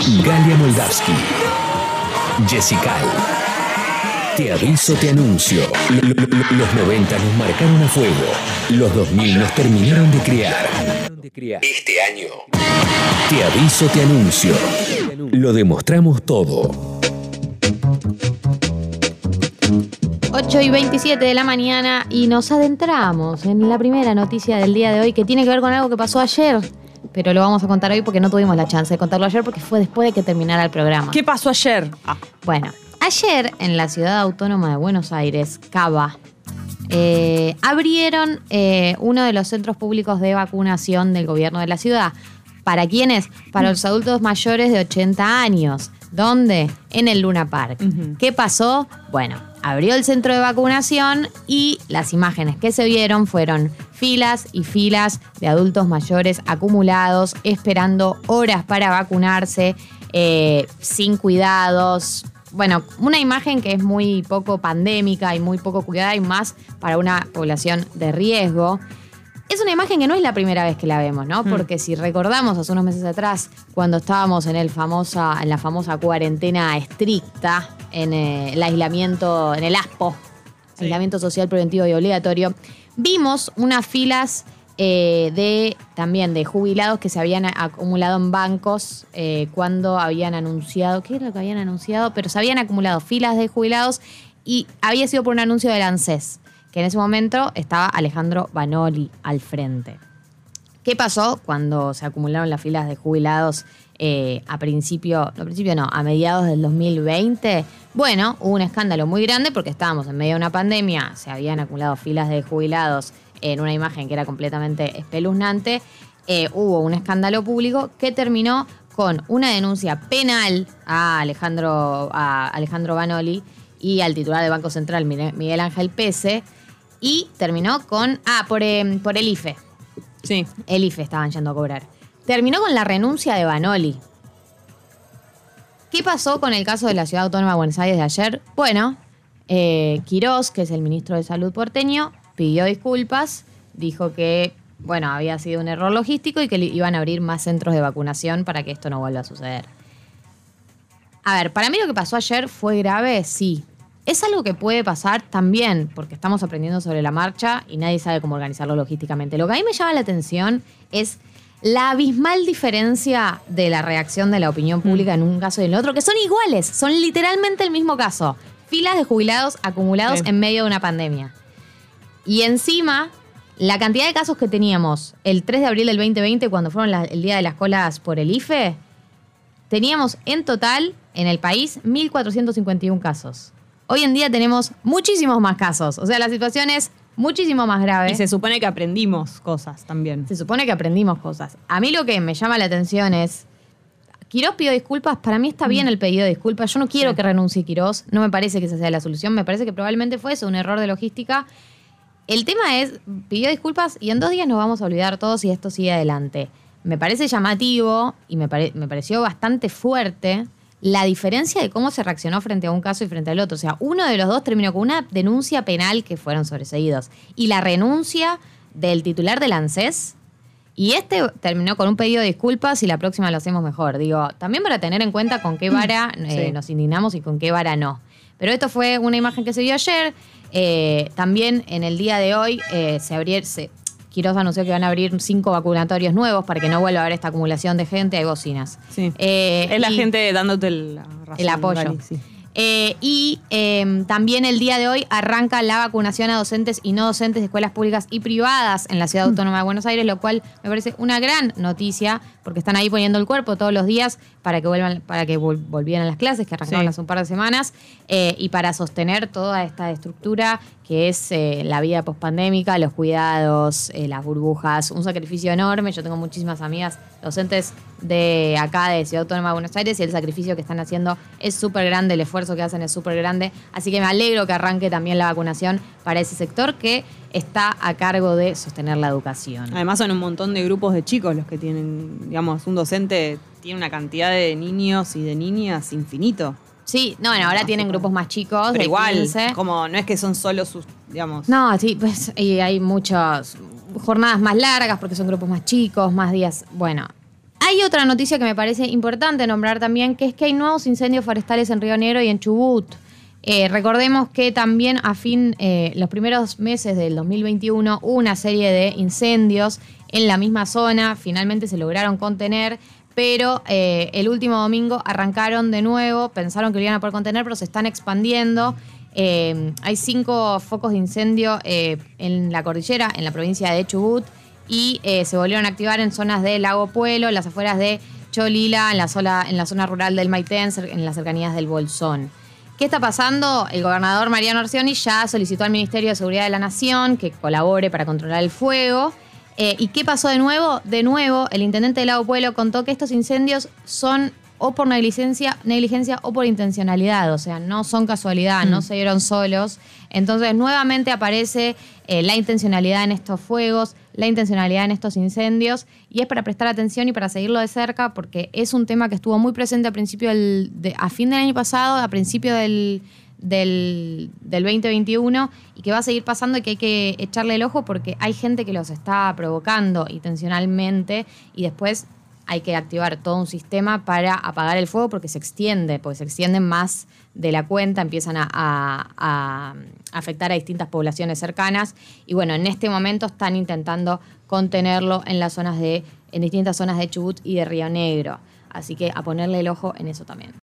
Galia Moldavsky. Jessica. Te aviso, te anuncio. Lo- lo- lo- Los 90 nos marcaron a fuego. Los 2000 nos terminaron de criar. Este año. Te aviso, te anuncio. Lo demostramos todo. 8 y 27 de la mañana y nos adentramos en la primera noticia del día de hoy que tiene que ver con algo que pasó ayer. Pero lo vamos a contar hoy porque no tuvimos la chance de contarlo ayer porque fue después de que terminara el programa. ¿Qué pasó ayer? Ah, Bueno, ayer en la ciudad autónoma de Buenos Aires, Cava, eh, abrieron eh, uno de los centros públicos de vacunación del gobierno de la ciudad. ¿Para quiénes? Para los adultos mayores de 80 años. ¿Dónde? En el Luna Park. ¿Qué pasó? Bueno, abrió el centro de vacunación y las imágenes que se vieron fueron filas y filas de adultos mayores acumulados, esperando horas para vacunarse, eh, sin cuidados. Bueno, una imagen que es muy poco pandémica y muy poco cuidada y más para una población de riesgo. Es una imagen que no es la primera vez que la vemos, ¿no? Porque si recordamos hace unos meses atrás, cuando estábamos en, el famosa, en la famosa cuarentena estricta, en eh, el aislamiento, en el ASPO, Sí. aislamiento social preventivo y obligatorio, vimos unas filas eh, de también de jubilados que se habían acumulado en bancos eh, cuando habían anunciado, ¿qué era lo que habían anunciado? Pero se habían acumulado filas de jubilados y había sido por un anuncio del ANSES, que en ese momento estaba Alejandro Banoli al frente. ¿Qué pasó cuando se acumularon las filas de jubilados eh, a principio, no principio no, a mediados del 2020? Bueno, hubo un escándalo muy grande porque estábamos en medio de una pandemia, se habían acumulado filas de jubilados en una imagen que era completamente espeluznante. Eh, hubo un escándalo público que terminó con una denuncia penal a Alejandro, a Alejandro Banoli y al titular del Banco Central, Miguel Ángel Pese, y terminó con, ah, por, em, por el IFE. sí. El IFE estaban yendo a cobrar. Terminó con la renuncia de Banoli. ¿Qué pasó con el caso de la Ciudad Autónoma de Buenos Aires de ayer? Bueno, eh, Quirós, que es el ministro de Salud porteño, pidió disculpas, dijo que, bueno, había sido un error logístico y que iban a abrir más centros de vacunación para que esto no vuelva a suceder. A ver, para mí lo que pasó ayer fue grave, sí. Es algo que puede pasar también, porque estamos aprendiendo sobre la marcha y nadie sabe cómo organizarlo logísticamente. Lo que a mí me llama la atención es la abismal diferencia de la reacción de la opinión pública en un caso y en el otro, que son iguales, son literalmente el mismo caso. Filas de jubilados acumulados Sí. en medio de una pandemia. Y encima, la cantidad de casos que teníamos el 3 de abril del 2020, cuando fueron la- el día de las colas por el IFE, teníamos en total en el país 1.451 casos. Hoy en día tenemos muchísimos más casos. O sea, la situación es muchísimo más grave. Y se supone que aprendimos cosas también. Se supone que aprendimos cosas. A mí lo que me llama la atención es. Quirós pidió disculpas. Para mí está bien el pedido de disculpas. Yo no quiero Sí. que renuncie Quirós. No me parece que esa sea la solución. Me parece que probablemente fue eso, un error de logística. El tema es, pidió disculpas y en dos días nos vamos a olvidar todos y esto sigue adelante. Me parece llamativo y me, pare- me pareció bastante fuerte la diferencia de cómo se reaccionó frente a un caso y frente al otro. O sea, uno de los dos terminó con una denuncia penal que fueron sobreseídos y la renuncia del titular del ANSES y este terminó con un pedido de disculpas y la próxima lo hacemos mejor. Digo, también para tener en cuenta con qué vara eh, Sí. nos indignamos y con qué vara no. Pero esto fue una imagen que se vio ayer. Eh, también en el día de hoy eh, se abrió, se, Quiroz anunció que van a abrir cinco vacunatorios nuevos para que no vuelva a haber esta acumulación de gente. Hay bocinas. Sí. Eh, es la gente dándote la razón, el apoyo. Sí. Eh, y eh, también el día de hoy arranca la vacunación a docentes y no docentes de escuelas públicas y privadas en la Ciudad Autónoma de Buenos Aires, lo cual me parece una gran noticia, porque están ahí poniendo el cuerpo todos los días para que vuelvan, para que vol- volvieran las clases, que arrancaron Sí. hace un par de semanas, eh, y para sostener toda esta estructura que es eh, la vida pospandémica, los cuidados, eh, las burbujas, un sacrificio enorme. Yo tengo muchísimas amigas docentes de acá, de Ciudad Autónoma de Buenos Aires, y el sacrificio que están haciendo es súper grande, el esfuerzo que hacen es súper grande. Así que me alegro que arranque también la vacunación para ese sector que está a cargo de sostener la educación. Además son un montón de grupos de chicos los que tienen, digamos, un docente tiene una cantidad de niños y de niñas infinito. Sí, no, bueno, ahora tienen grupos más chicos, Pero de igual, 15. como no es que son solo sus, digamos. No, sí, pues y hay muchas jornadas más largas porque son grupos más chicos, más días. Bueno, hay Hay otra noticia que me parece importante nombrar también, que es que hay nuevos incendios forestales en Río Negro y en Chubut. Eh, recordemos que también a fin, eh, los primeros meses del 2021 hubo una serie de incendios en la misma zona, finalmente se lograron contener, pero eh, el último domingo arrancaron de nuevo, pensaron que lo iban a poder contener, pero se están expandiendo. Hay cinco focos de incendio en la cordillera, en la provincia de Chubut, y se volvieron a activar en zonas de Lago Pueblo, en las afueras de Cholila, en la, zona, en la zona rural del Maitén, en las cercanías del Bolsón. ¿Qué está pasando? El gobernador Mariano Orsioni ya solicitó al Ministerio de Seguridad de la Nación que colabore para controlar el fuego. Eh, ¿Y qué pasó de nuevo? De nuevo, el intendente de Lago Pueblo contó que estos incendios son o por negligencia, negligencia o por intencionalidad, o sea, no son casualidad, no se dieron solos. Entonces, nuevamente aparece eh, la intencionalidad en estos fuegos, la intencionalidad en estos incendios, y es para prestar atención y para seguirlo de cerca, porque es un tema que estuvo muy presente a principio del, de- a fin del año pasado, a principio del, del, del 2021 y que va a seguir pasando y que hay que echarle el ojo porque hay gente que los está provocando intencionalmente y después hay que activar todo un sistema para apagar el fuego porque se extiende, porque se extienden más de la cuenta, empiezan a, a- afectar a distintas poblaciones cercanas y bueno, en este momento están intentando contenerlo en las zonas de, en distintas zonas de Chubut y de Río Negro. Así que a ponerle el ojo en eso también.